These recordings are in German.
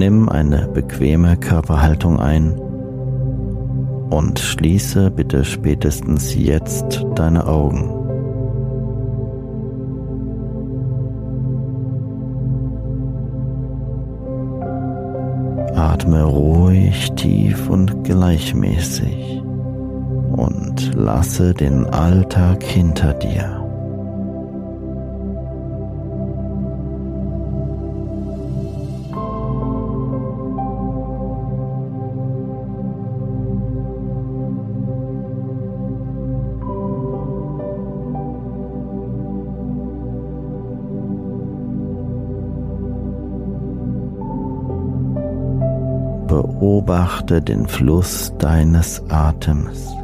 Nimm eine bequeme Körperhaltung ein und schließe bitte spätestens jetzt deine Augen. Atme ruhig, tief und gleichmäßig und lasse den Alltag hinter dir. Beobachte den Fluss deines Atems.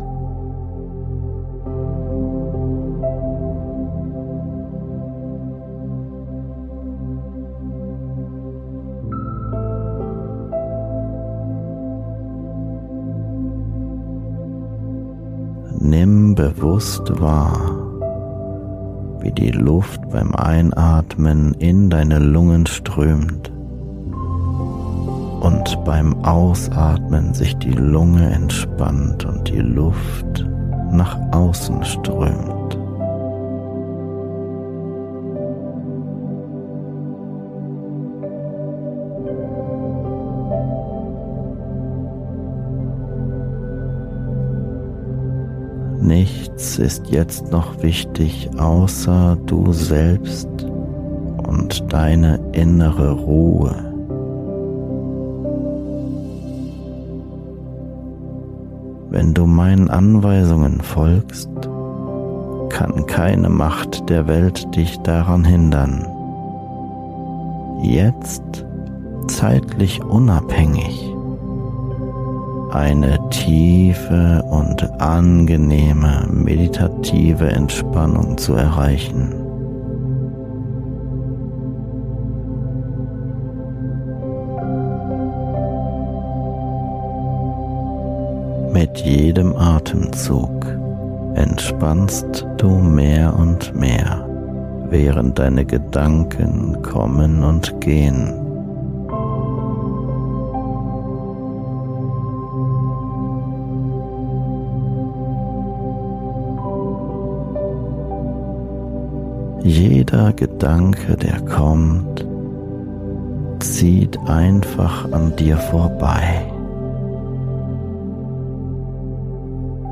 Nimm bewusst wahr, wie die Luft beim Einatmen in deine Lungen strömt und beim Ausatmen sich die Lunge entspannt und die Luft nach außen strömt. Nichts ist jetzt noch wichtig außer du selbst und deine innere Ruhe. Wenn du meinen Anweisungen folgst, kann keine Macht der Welt dich daran hindern. Jetzt zeitlich unabhängig eine tiefe und angenehme meditative Entspannung zu erreichen. Mit jedem Atemzug entspannst du mehr und mehr, während deine Gedanken kommen und gehen. Jeder Gedanke, der kommt, zieht einfach an dir vorbei.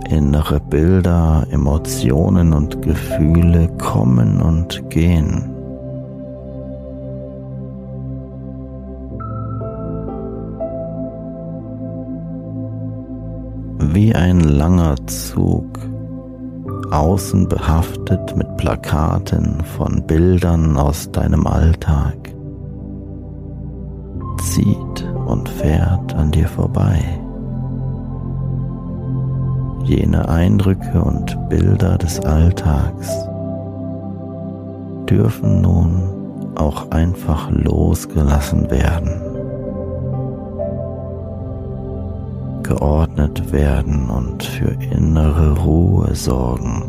Innere Bilder, Emotionen und Gefühle kommen und gehen. Wie ein langer Zug außen behaftet mit Plakaten von Bildern aus deinem Alltag, zieht und fährt an dir vorbei. Jene Eindrücke und Bilder des Alltags dürfen nun auch einfach losgelassen werden, geordnet werden und für innere Ruhe sorgen.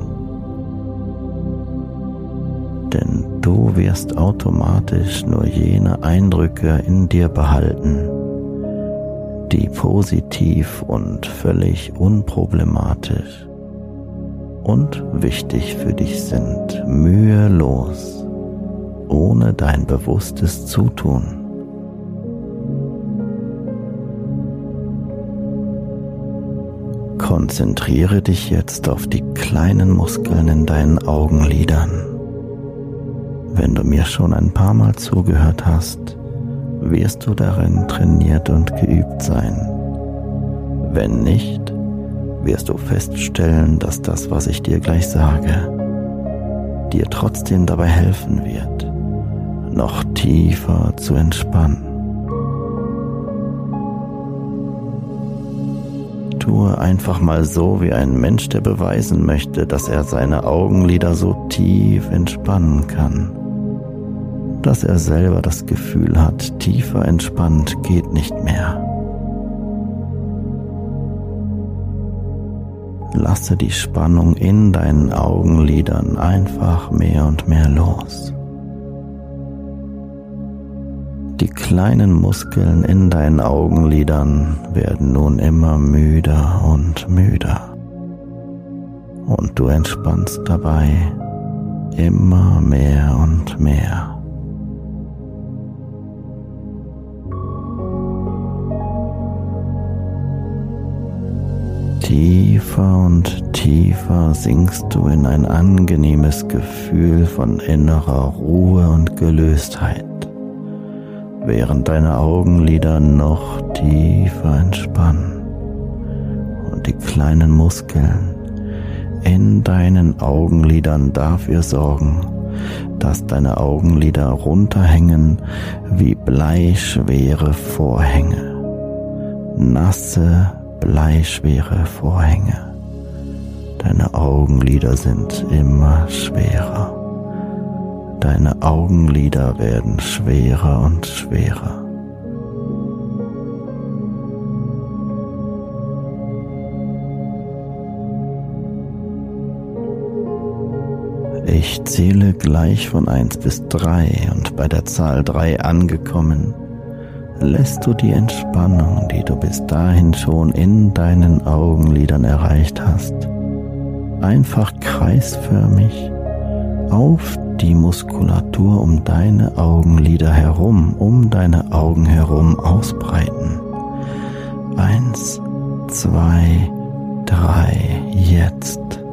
Denn du wirst automatisch nur jene Eindrücke in dir behalten, die positiv und völlig unproblematisch und wichtig für dich sind, mühelos, ohne dein bewusstes Zutun. Konzentriere dich jetzt auf die kleinen Muskeln in deinen Augenlidern. Wenn du mir schon ein paar Mal zugehört hast, wirst du darin trainiert und geübt sein. Wenn nicht, wirst du feststellen, dass das, was ich dir gleich sage, dir trotzdem dabei helfen wird, noch tiefer zu entspannen. Tue einfach mal so wie ein Mensch, der beweisen möchte, dass er seine Augenlider so tief entspannen kann dass er selber das Gefühl hat, tiefer entspannt geht nicht mehr. Lasse die Spannung in deinen Augenlidern einfach mehr und mehr los. Die kleinen Muskeln in deinen Augenlidern werden nun immer müder und müder. Und du entspannst dabei immer mehr und mehr. Tiefer und tiefer sinkst du in ein angenehmes Gefühl von innerer Ruhe und Gelöstheit, während deine Augenlider noch tiefer entspannen und die kleinen Muskeln in deinen Augenlidern dafür sorgen, dass deine Augenlider runterhängen wie bleischwere Vorhänge, nasse bleischwere Vorhänge. Deine Augenlider sind immer schwerer. Deine Augenlider werden schwerer und schwerer. Ich zähle gleich von eins bis drei und bei der Zahl drei angekommen, lässt du die Entspannung, die du bis dahin schon in deinen Augenlidern erreicht hast, einfach kreisförmig auf die Muskulatur um deine Augenlider herum, um deine Augen herum ausbreiten. Eins, zwei, drei, jetzt.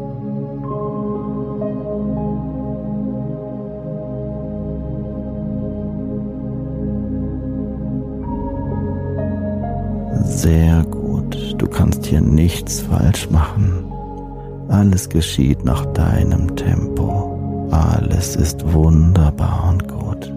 Sehr gut, du kannst hier nichts falsch machen. Alles geschieht nach deinem Tempo. Alles ist wunderbar und gut.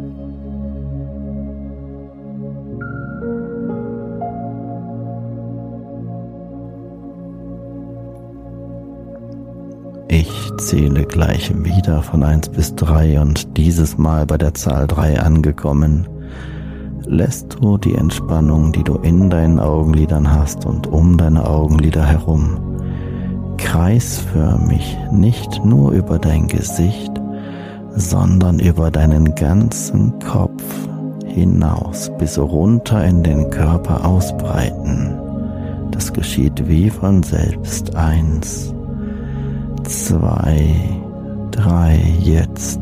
Ich zähle gleich wieder von 1 bis 3 und dieses Mal bei der Zahl 3 angekommen lässt du die Entspannung, die du in deinen Augenlidern hast und um deine Augenlider herum, kreisförmig nicht nur über dein Gesicht, sondern über deinen ganzen Kopf hinaus bis runter in den Körper ausbreiten. Das geschieht wie von selbst. Eins, zwei, drei, jetzt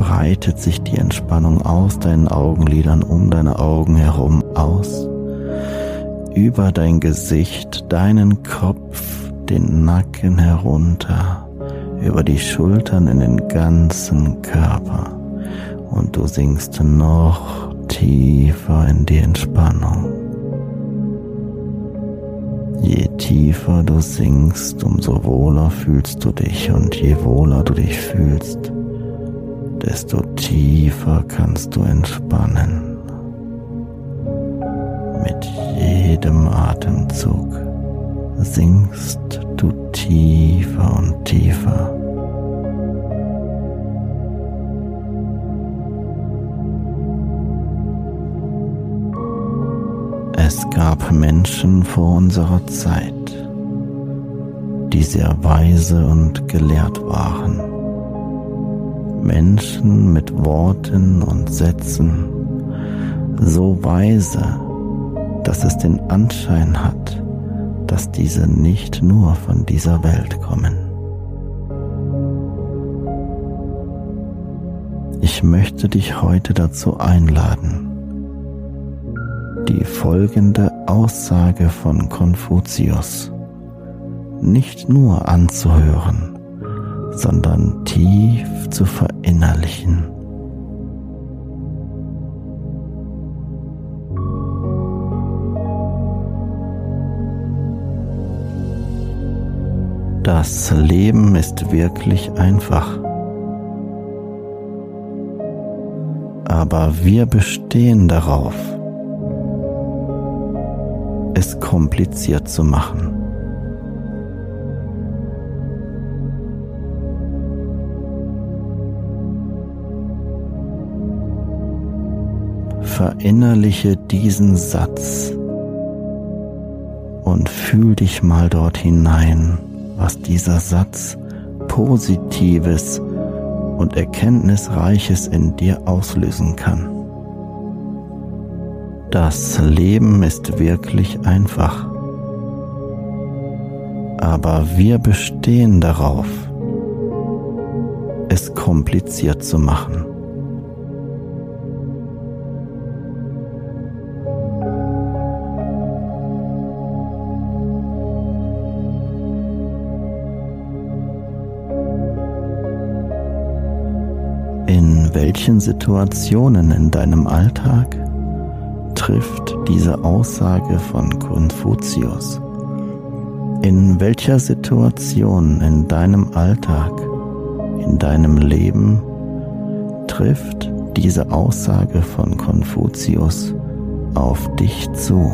breitet sich die Entspannung aus deinen Augenlidern um deine Augen herum aus, über dein Gesicht, deinen Kopf, den Nacken herunter, über die Schultern in den ganzen Körper. Und du sinkst noch tiefer in die Entspannung. Je tiefer du sinkst, umso wohler fühlst du dich. Und je wohler du dich fühlst, desto tiefer kannst du entspannen. Mit jedem Atemzug sinkst du tiefer und tiefer. Es gab Menschen vor unserer Zeit, die sehr weise und gelehrt waren. Menschen mit Worten und Sätzen so weise, dass es den Anschein hat, dass diese nicht nur von dieser Welt kommen. Ich möchte dich heute dazu einladen, die folgende Aussage von Konfuzius nicht nur anzuhören, sondern tief zu verinnerlichen. Das Leben ist wirklich einfach. Aber wir bestehen darauf, es kompliziert zu machen. Verinnerliche diesen Satz und fühl dich mal dort hinein, was dieser Satz Positives und Erkenntnisreiches in dir auslösen kann. Das Leben ist wirklich einfach. Aber wir bestehen darauf, es kompliziert zu machen. In welchen Situationen in deinem Alltag trifft diese Aussage von Konfuzius? In welcher Situation in deinem Alltag, in deinem Leben trifft diese Aussage von Konfuzius auf dich zu?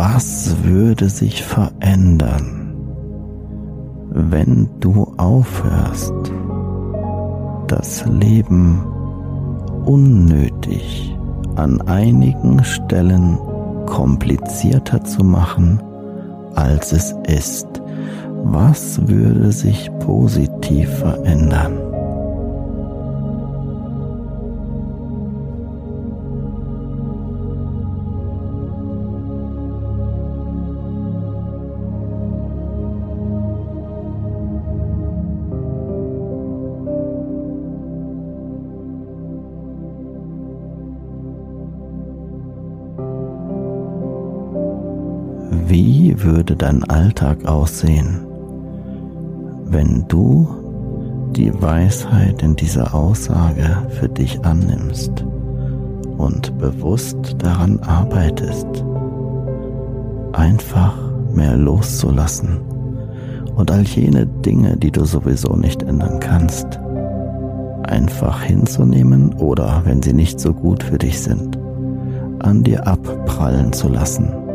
Was würde sich verändern, wenn du aufhörst, das Leben unnötig an einigen Stellen komplizierter zu machen, als es ist? Was würde sich positiv verändern? Wie würde dein Alltag aussehen, wenn du die Weisheit in dieser Aussage für dich annimmst und bewusst daran arbeitest, einfach mehr loszulassen und all jene Dinge, die du sowieso nicht ändern kannst, einfach hinzunehmen oder, wenn sie nicht so gut für dich sind, an dir abprallen zu lassen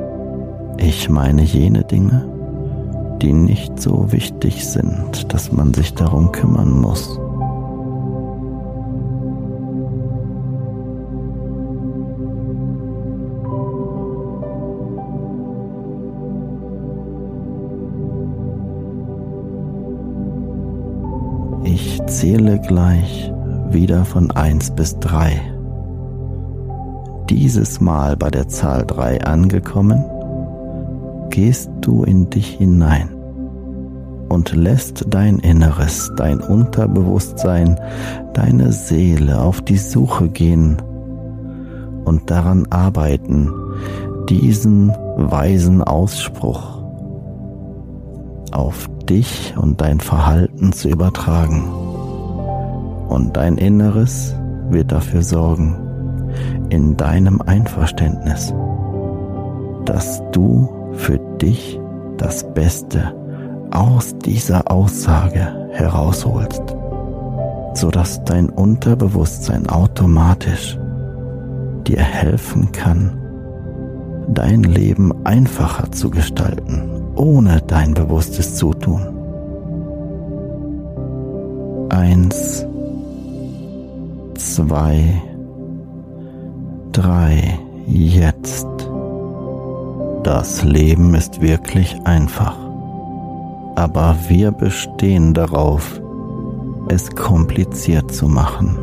Ich meine jene Dinge, die nicht so wichtig sind, dass man sich darum kümmern muss. Ich zähle gleich wieder von 1 bis 3. Dieses Mal bei der Zahl 3 angekommen, gehst du in dich hinein und lässt dein Inneres, dein Unterbewusstsein, deine Seele auf die Suche gehen und daran arbeiten, diesen weisen Ausspruch auf dich und dein Verhalten zu übertragen. Und dein Inneres wird dafür sorgen, in deinem Einverständnis, dass du für dich das Beste aus dieser Aussage herausholst, sodass dein Unterbewusstsein automatisch dir helfen kann, dein Leben einfacher zu gestalten, ohne dein bewusstes Zutun. Eins, zwei, drei, jetzt. Das Leben ist wirklich einfach, aber wir bestehen darauf, es kompliziert zu machen.